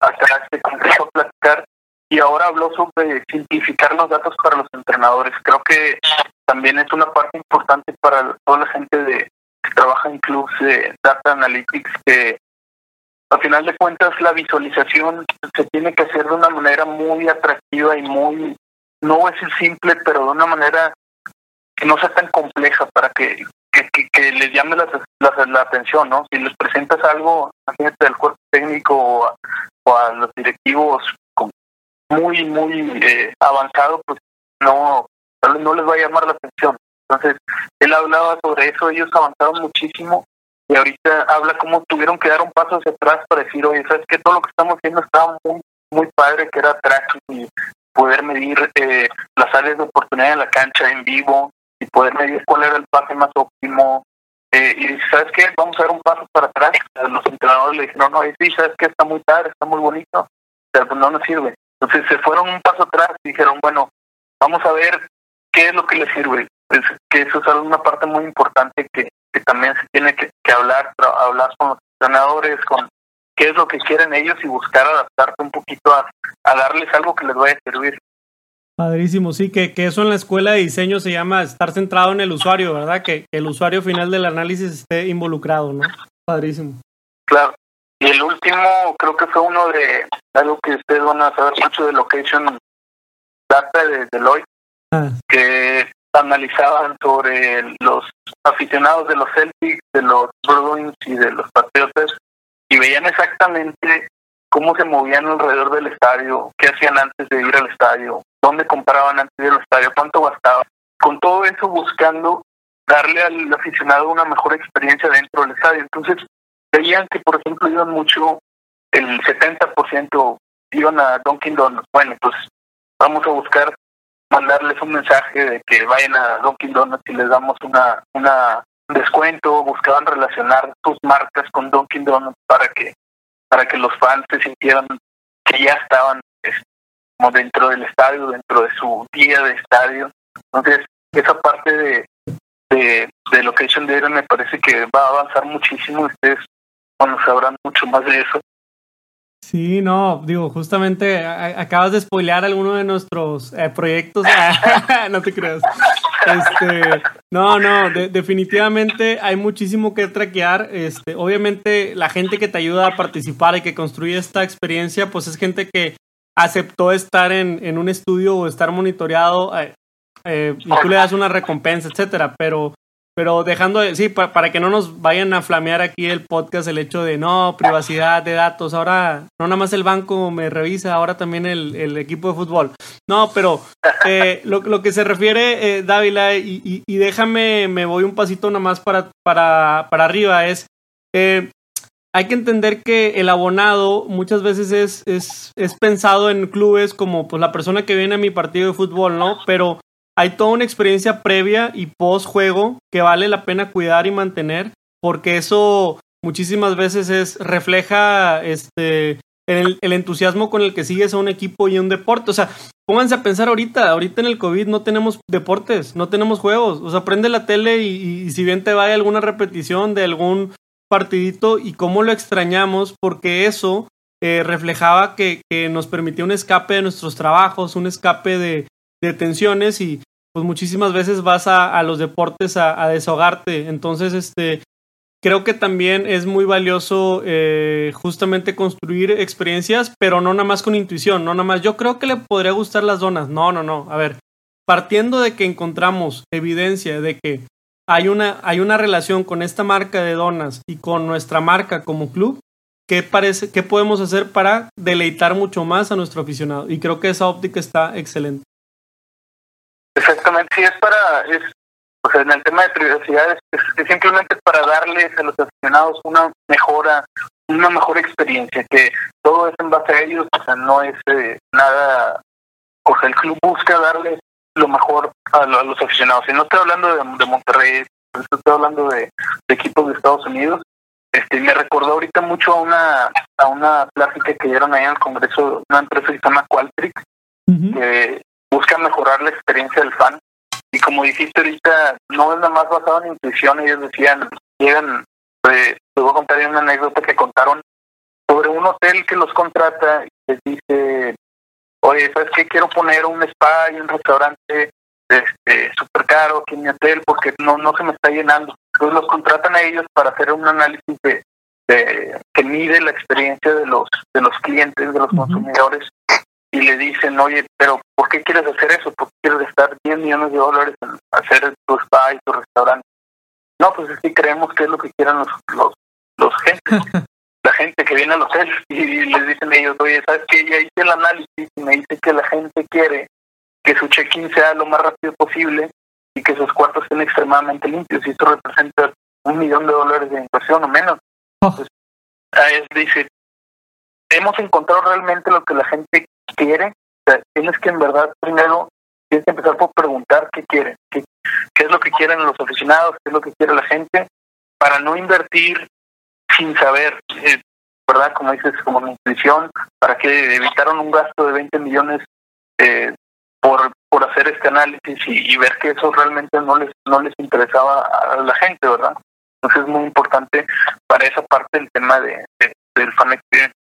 A: a este congreso a platicar y ahora habló sobre simplificar los datos para los entrenadores. Creo que también es una parte importante para toda la gente de, que trabaja en clubs de data analytics que a final de cuentas la visualización se tiene que hacer de una manera muy atractiva y muy no es simple pero de una manera que no sea tan compleja para que que, les llame la, la, atención, ¿no? Si les presentas algo, imagínate del cuerpo técnico o a, los directivos muy, muy eh, avanzado, pues no, no les va a llamar la atención. Entonces, él hablaba sobre eso, ellos avanzaron muchísimo y ahorita habla como tuvieron que dar un paso hacia atrás para decir, oye, ¿sabes que Todo lo que estamos haciendo estaba muy, muy padre, que era tracking y poder medir eh, las áreas de oportunidad en la cancha en vivo, poder medir cuál era el pase más óptimo. Eh, y ¿sabes qué? Vamos a dar un paso para atrás. Los entrenadores le dijeron, no, sí, ¿sabes qué? Está muy tarde, está muy bonito, pero pues no nos sirve. Entonces se fueron un paso atrás y dijeron, bueno, vamos a ver qué es lo que les sirve. Pues, que eso es una parte muy importante que, que también se tiene que, que hablar, hablar con los entrenadores, con qué es lo que quieren ellos y buscar adaptarte un poquito a, a darles algo que les vaya a servir.
B: Padrísimo, sí, que, que, eso en la escuela de diseño se llama estar centrado en el usuario, ¿verdad? Que, el usuario final del análisis esté involucrado, ¿no? Padrísimo.
A: Claro. Y el último creo que fue uno de algo que ustedes van a saber mucho de Location Data de Deloitte, ah. que analizaban sobre los aficionados de los Celtics, de los Bruins y de los Patriotas y veían exactamente cómo se movían alrededor del estadio, qué hacían antes de ir al estadio, dónde compraban antes del estadio, cuánto gastaban. Con todo eso buscando darle al aficionado una mejor experiencia dentro del estadio. Entonces, veían que, por ejemplo, iban mucho, el 70% iban a Dunkin' Donuts. Bueno, pues vamos a buscar mandarles un mensaje de que vayan a Dunkin' Donuts y les damos una, una descuento, buscaban relacionar sus marcas con Dunkin' Donuts para que para que los fans se sintieran que ya estaban como dentro del estadio, dentro de su día de estadio. Entonces, esa parte de, de, de Location Data me parece que va a avanzar muchísimo. Ustedes, bueno, sabrán mucho más de eso.
B: Sí, no, digo, justamente acabas de spoilear alguno de nuestros eh, proyectos. no te creas. Este, no, no, definitivamente hay muchísimo que traquear. Este, obviamente, la gente que te ayuda a participar y que construye esta experiencia, pues es gente que aceptó estar en, en un estudio o estar monitoreado eh, eh, y tú le das una recompensa, etcétera, pero pero dejando de, sí, para, que no nos vayan a flamear aquí el podcast el hecho de no, privacidad de datos, ahora no nada más el banco me revisa, ahora también el, el equipo de fútbol. No, pero eh, lo, lo, que se refiere, eh, Dávila, y, y, déjame, me voy un pasito nada más para, para, para arriba, es, eh, hay que entender que el abonado muchas veces es, es, es pensado en clubes como pues la persona que viene a mi partido de fútbol, ¿no? Pero hay toda una experiencia previa y post juego que vale la pena cuidar y mantener porque eso muchísimas veces es refleja este el, el, entusiasmo con el que sigues a un equipo y un deporte. O sea, pónganse a pensar ahorita, ahorita en el COVID no tenemos deportes, no tenemos juegos. O sea, prende la tele y, y si bien te vaya alguna repetición de algún partidito y cómo lo extrañamos, porque eso eh, reflejaba que, nos permitía un escape de nuestros trabajos, un escape de, tensiones y pues muchísimas veces vas a, a los deportes a, a, desahogarte. Entonces, este, creo que también es muy valioso eh, justamente construir experiencias, pero no nada más con intuición, no nada más. Yo creo que le podría gustar las donas. No, no, no. A ver, partiendo de que encontramos evidencia de que hay una, hay una relación con esta marca de donas y con nuestra marca como club, ¿qué, parece, ¿qué podemos hacer para deleitar mucho más a nuestro aficionado? Y creo que esa óptica está excelente.
A: Exactamente, sí, es para, es, o sea, en el tema de privacidad es, simplemente para darles a los aficionados una mejora, una mejor experiencia, que todo es en base a ellos, o sea, no es eh, nada, o sea, el club busca darles lo mejor a, los aficionados. Y no estoy hablando de, de Monterrey, estoy hablando de, equipos de Estados Unidos. Este, me recordó ahorita mucho a una a una plática que dieron ahí en el Congreso, una empresa que se llama Qualtrics, que busca mejorar la experiencia del fan. Y como dijiste ahorita, no es nada más basado en intuición, ellos decían, llegan eh, te voy a contar una anécdota que contaron sobre un hotel que los contrata y les dice, oye, ¿sabes qué? Quiero poner un spa y un restaurante este súper caro aquí en mi hotel porque no, no se me está llenando. Entonces los contratan a ellos para hacer un análisis de, que mide la experiencia de los de los clientes, de los consumidores y le dicen, oye, pero ¿por qué quieres hacer eso? ¿Por qué quieres gastar 10 millones de dólares en hacer tu spa y tu restaurante? No, pues es que creemos que es lo que quieran los, los, los gente, la gente que viene al hotel y les dicen ellos, oye, ¿sabes qué? Ya hice el análisis y me dice que la gente quiere que su check-in sea lo más rápido posible y que sus cuartos estén extremadamente limpios y esto representa un millón de dólares de inversión o menos. Oh. Entonces, dice, hemos encontrado realmente lo que la gente quiere. O sea, tienes que en verdad primero tienes que empezar por preguntar qué quieren, qué, qué es lo que quieren los aficionados, qué es lo que quiere la gente, para no invertir sin saber, eh, ¿verdad? Como dices, como mi intuición, para que evitaron un gasto de 20 millones eh, por, por hacer este análisis y, ver que eso realmente no les, no les interesaba a la gente, ¿verdad? Entonces es muy importante para esa parte el tema de, del fan experience.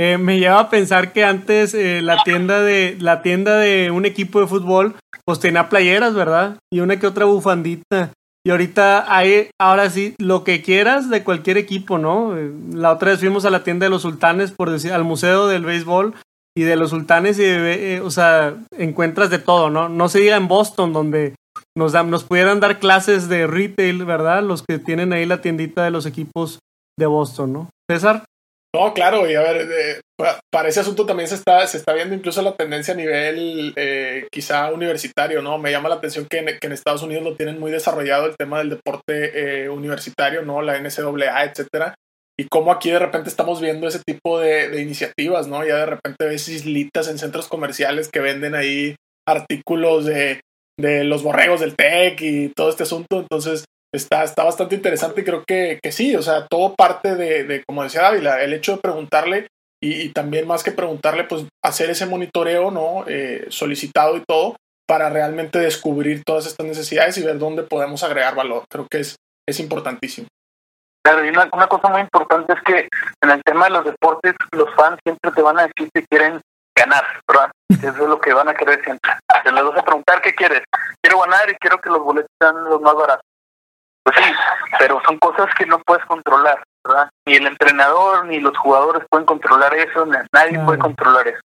B: Eh, me lleva a pensar que antes eh, la tienda de la tienda de un equipo de fútbol pues tenía playeras, ¿verdad? Y una que otra bufandita. Y ahorita hay, ahora sí, lo que quieras de cualquier equipo, ¿no? Eh, la otra vez fuimos a la tienda de los sultanes, por decir, al museo del béisbol, y de los sultanes, y eh, o sea, encuentras de todo, ¿no? No se diga en Boston, donde nos, nos pudieran dar clases de retail, ¿verdad? Los que tienen ahí la tiendita de los equipos de Boston, ¿no? César.
C: No, claro, y a ver, para ese asunto también se está, se está viendo incluso la tendencia a nivel eh, quizá universitario, ¿no? Me llama la atención que en, que en, Estados Unidos lo tienen muy desarrollado el tema del deporte eh, universitario, ¿no? La NCAA, etcétera y cómo aquí de repente estamos viendo ese tipo de, iniciativas, ¿no? Ya de repente ves islitas en centros comerciales que venden ahí artículos de, de los borregos del TEC y todo este asunto. Entonces, está, está bastante interesante y creo que, que sí, o sea, todo parte de, de, como decía Dávila, el hecho de preguntarle y, también más que preguntarle, pues hacer ese monitoreo, ¿no? Eh, solicitado y todo para realmente descubrir todas estas necesidades y ver dónde podemos agregar valor. Creo que es, es importantísimo.
A: Claro, y una, cosa muy importante es que en el tema de los deportes, los fans siempre te van a decir que quieren ganar, ¿verdad? Eso es lo que van a querer siempre. Te les vas a preguntar qué quieres. Quiero ganar y quiero que los boletos sean los más baratos. Pues sí, pero son cosas que no puedes controlar, ¿verdad? Ni el entrenador ni los jugadores pueden controlar eso, nadie puede controlar eso.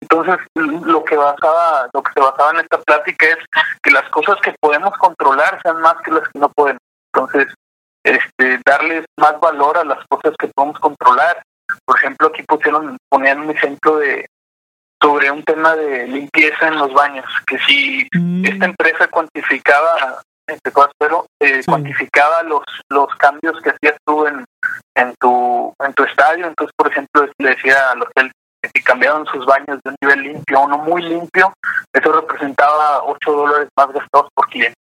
A: Entonces, lo que basaba, lo que se basaba en esta plática es que las cosas que podemos controlar sean más que las que no podemos. Entonces, este, darles más valor a las cosas que podemos controlar. Por ejemplo, aquí pusieron, ponían un ejemplo de sobre un tema de limpieza en los baños, que si mm. esta empresa cuantificaba, este, pero eh, cuantificaba los los cambios que hacías tú en, en tu en tu estadio, entonces por ejemplo le decía al hotel que si cambiaban sus baños de un nivel limpio a uno muy limpio, eso representaba 8 dólares más gastados por cliente.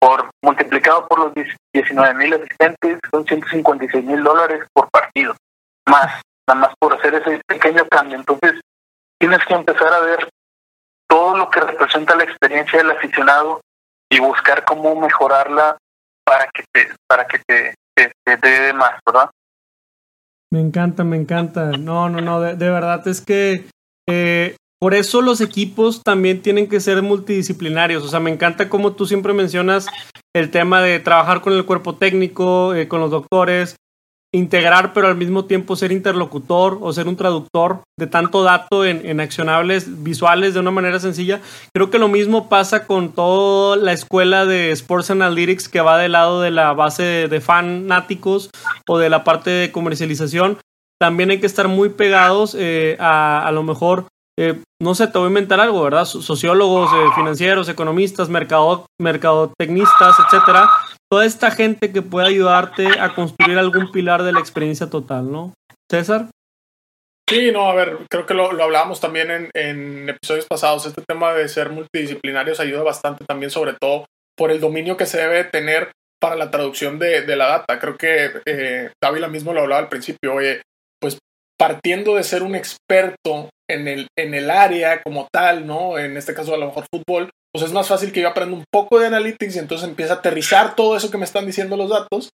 A: Por multiplicado por los 19 mil asistentes, son 156 mil dólares por partido, más, nada más por hacer ese pequeño cambio. Entonces, tienes que empezar a ver todo lo que representa la experiencia del aficionado y buscar cómo mejorarla para que te, para que te, te, dé más, ¿verdad?
B: Me encanta, me encanta. No, no, no, de, verdad es que eh, por eso los equipos también tienen que ser multidisciplinarios. O sea, me encanta como tú siempre mencionas el tema de trabajar con el cuerpo técnico, eh, con los doctores, integrar, pero al mismo tiempo ser interlocutor o ser un traductor de tanto dato en, accionables visuales de una manera sencilla. Creo que lo mismo pasa con toda la escuela de Sports Analytics que va del lado de la base de fanáticos o de la parte de comercialización. También hay que estar muy pegados eh, a, a lo mejor eh, no sé, te voy a inventar algo, ¿verdad? Sociólogos, eh, financieros, economistas, mercado, mercadotecnistas, etcétera. Toda esta gente que puede ayudarte a construir algún pilar de la experiencia total, ¿no? César.
C: Sí, no, a ver, creo que lo, hablábamos también en, episodios pasados. Este tema de ser multidisciplinarios ayuda bastante también, sobre todo por el dominio que se debe tener para la traducción de, de la data. Creo que eh, Dávila mismo lo hablaba al principio. Oye, pues partiendo de ser un experto en el, en el área como tal, ¿no? En este caso a lo mejor fútbol, pues es más fácil que yo aprenda un poco de analytics y entonces empiece a aterrizar todo eso que me están diciendo los datos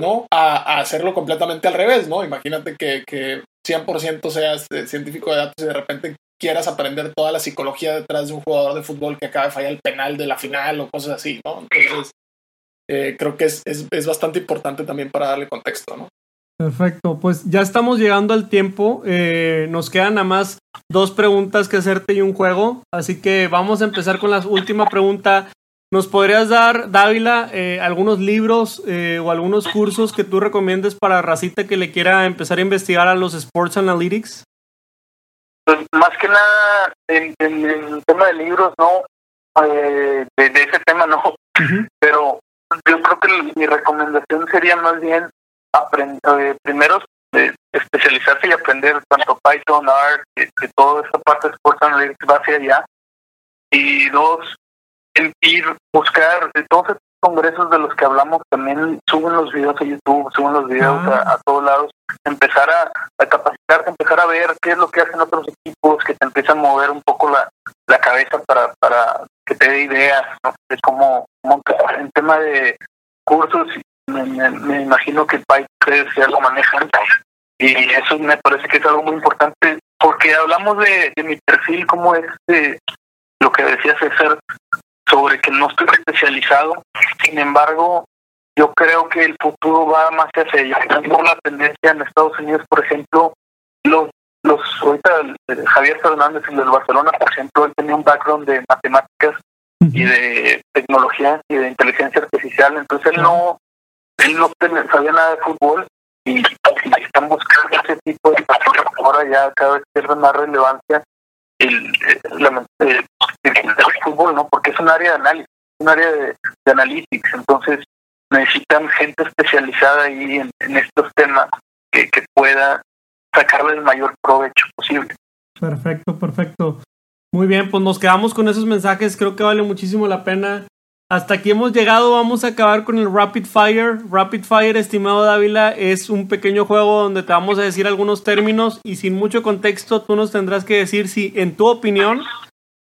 C: ¿no? A, hacerlo completamente al revés, ¿no? Imagínate que, que 100% seas eh, científico de datos y de repente quieras aprender toda la psicología detrás de un jugador de fútbol que acaba de fallar el penal de la final o cosas así, ¿no? Entonces, eh, creo que es, es, es, bastante importante también para darle contexto, ¿no?
B: Perfecto, pues ya estamos llegando al tiempo. Eh, nos quedan nada más dos preguntas que hacerte y un juego. Así que vamos a empezar con la última pregunta. ¿Nos podrías dar, Dávila, eh, algunos libros eh, o algunos cursos que tú recomiendes para Racita que le quiera empezar a investigar a los Sports Analytics?
A: Pues más que nada, en, el tema de libros, no, eh, de, ese tema no, pero yo creo que mi recomendación sería más bien aprender, primero especializarse y aprender tanto Python, R, que, que toda esta parte de Sports Analytics va hacia allá, y dos, ir, buscar todos estos congresos de los que hablamos, también suben los videos a YouTube, suben los videos a, todos lados, empezar a, a capacitarte, empezar a ver qué es lo que hacen otros equipos, que te empiezan a mover un poco la, la cabeza para, para que te dé ideas de cómo, cómo en tema de cursos, me, me, imagino que Python ya lo manejan y eso me parece que es algo muy importante porque hablamos de, de mi perfil como es de lo que decía César sobre que no estoy especializado. Sin embargo, yo creo que el futuro va más hacia allá. Tengo la tendencia en Estados Unidos, por ejemplo, los los ahorita Javier Fernández, el del Barcelona, por ejemplo, él tenía un background de matemáticas y de tecnología y de inteligencia artificial, entonces él no él no sabía nada de fútbol y, están buscando ese tipo de ahora ya cada vez pierde más relevancia el, el, fútbol, ¿no? Porque es un área de análisis, un área de, analytics, entonces necesitan gente especializada ahí en, estos temas que pueda sacarle el mayor provecho posible.
B: Perfecto, perfecto. Muy bien, pues nos quedamos con esos mensajes, creo que vale muchísimo la pena hasta aquí hemos llegado, vamos a acabar con el Rapid Fire. Rapid Fire, estimado Dávila, es un pequeño juego donde te vamos a decir algunos términos y sin mucho contexto tú nos tendrás que decir si en tu opinión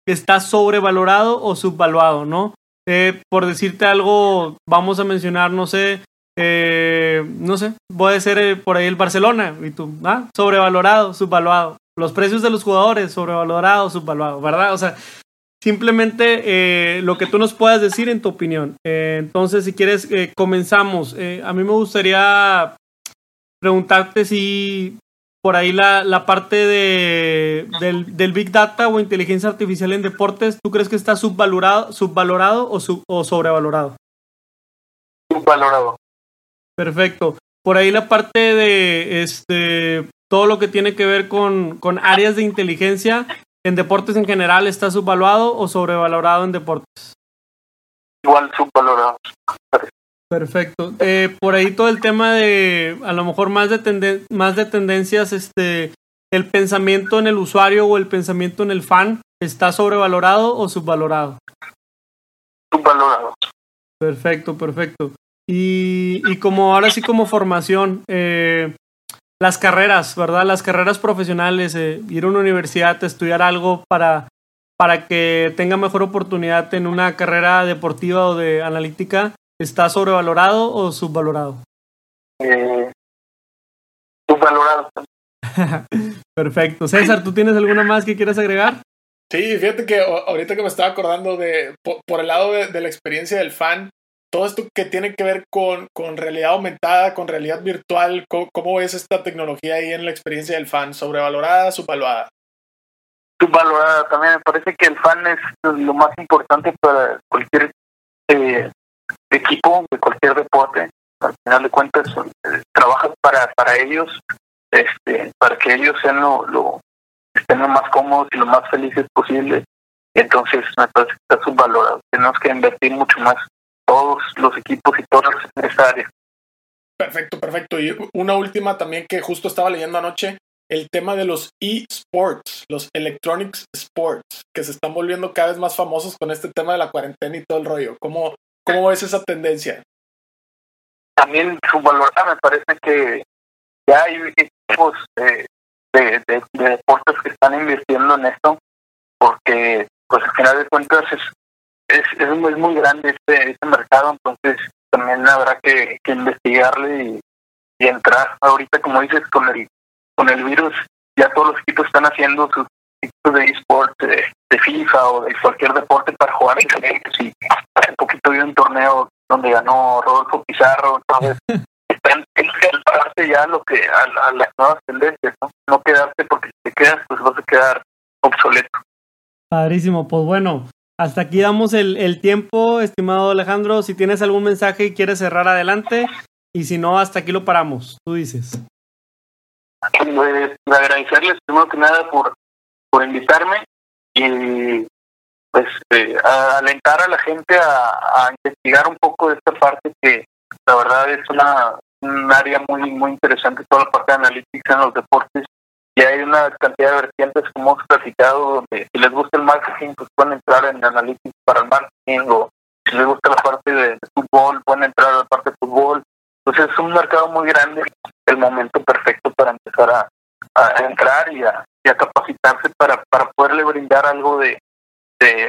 B: está sobrevalorado o subvaluado, ¿no? Eh, por decirte algo, vamos a mencionar, no sé, eh, no sé, puede ser eh, por ahí el Barcelona y tú, ah, sobrevalorado, subvaluado. Los precios de los jugadores, sobrevalorado, subvaluado, ¿verdad? O sea, Simplemente eh, lo que tú nos puedas decir en tu opinión. Eh, entonces, si quieres, eh, comenzamos. a mí me gustaría preguntarte si por ahí la, la parte de, del, del, Big Data o inteligencia artificial en deportes, ¿tú crees que está subvalorado, subvalorado o, o sobrevalorado?
A: Subvalorado.
B: Perfecto. Por ahí la parte de este todo lo que tiene que ver con, con áreas de inteligencia, en deportes en general está subvaluado o sobrevalorado en deportes?
A: Igual subvalorado.
B: Perfecto. Eh, por ahí todo el tema de, a lo mejor más de, más de tendencias, este, el pensamiento en el usuario o el pensamiento en el fan, ¿está sobrevalorado o subvalorado?
A: Subvalorado.
B: Perfecto, perfecto. Y, y como ahora sí como formación, eh, las carreras, ¿verdad? Las carreras profesionales, eh, ir a una universidad estudiar algo para, para que tenga mejor oportunidad en una carrera deportiva o de analítica, ¿está sobrevalorado o subvalorado?
A: Eh, subvalorado.
B: Perfecto. César, ¿tú tienes alguna más que quieras agregar?
C: Sí, fíjate que ahorita que me estaba acordando de, por, el lado de, la experiencia del fan, todo esto que tiene que ver con, con realidad aumentada, con realidad virtual, ¿cómo, ves esta tecnología ahí en la experiencia del fan? ¿Sobrevalorada, subvaluada?
A: Subvalorada también. Me parece que el fan es lo más importante para cualquier eh, equipo, de cualquier deporte. Al final de cuentas, eh, trabajas para, para ellos, este, para que ellos sean lo, lo, estén lo más cómodos y lo más felices posible. Entonces, me parece que está subvalorado. Tenemos que invertir mucho más todos los equipos y todas las áreas.
C: Perfecto, perfecto. Y una última también que justo estaba leyendo anoche, el tema de los eSports, los electronics sports, que se están volviendo cada vez más famosos con este tema de la cuarentena y todo el rollo. ¿Cómo, cómo ves esa tendencia?
A: También su valor, me parece que ya hay equipos de, de, deportes que están invirtiendo en esto, porque pues al final de cuentas es es, es, muy, grande este, este mercado, entonces también habrá que, investigarle y, entrar. Ahorita, como dices, con el con el virus, ya todos los equipos están haciendo sus equipos de esports, de, FIFA o de cualquier deporte para jugar en Sí, hace poquito vi un torneo donde ganó Rodolfo Pizarro, entonces están que ya lo que a, las nuevas tendencias, ¿no? No quedarte porque si te quedas, pues vas a quedar obsoleto.
B: Padrísimo, pues bueno, hasta aquí damos el, el tiempo, estimado Alejandro. Si tienes algún mensaje y quieres cerrar adelante, y si no, hasta aquí lo paramos. Tú dices.
A: Pues agradecerles primero que nada por, por invitarme y pues eh, alentar a la gente a, investigar un poco de esta parte que la verdad es una un área muy muy interesante toda la parte de analítica en los deportes y hay una cantidad de vertientes como hemos platicado donde si les gusta el marketing pues pueden entrar en analytics para el marketing o si les gusta la parte de, fútbol pueden entrar a la parte de fútbol entonces es un mercado muy grande el momento perfecto para empezar a, entrar y a, capacitarse para, poderle brindar algo de,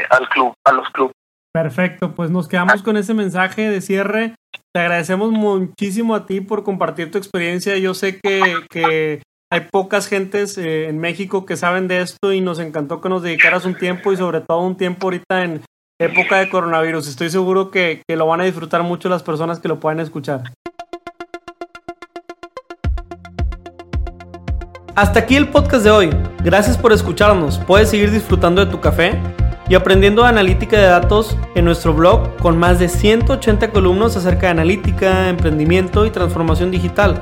A: al club a los clubes
B: Perfecto, pues nos quedamos con ese mensaje de cierre. Te agradecemos muchísimo a ti por compartir tu experiencia. Yo sé que hay pocas gentes eh, en México que saben de esto y nos encantó que nos dedicaras un tiempo y sobre todo un tiempo ahorita en época de coronavirus. Estoy seguro que, lo van a disfrutar mucho las personas que lo puedan escuchar. Hasta aquí el podcast de hoy. Gracias por escucharnos. Puedes seguir disfrutando de tu café y aprendiendo analítica de datos en nuestro blog con más de 180 columnas acerca de analítica, emprendimiento y transformación digital.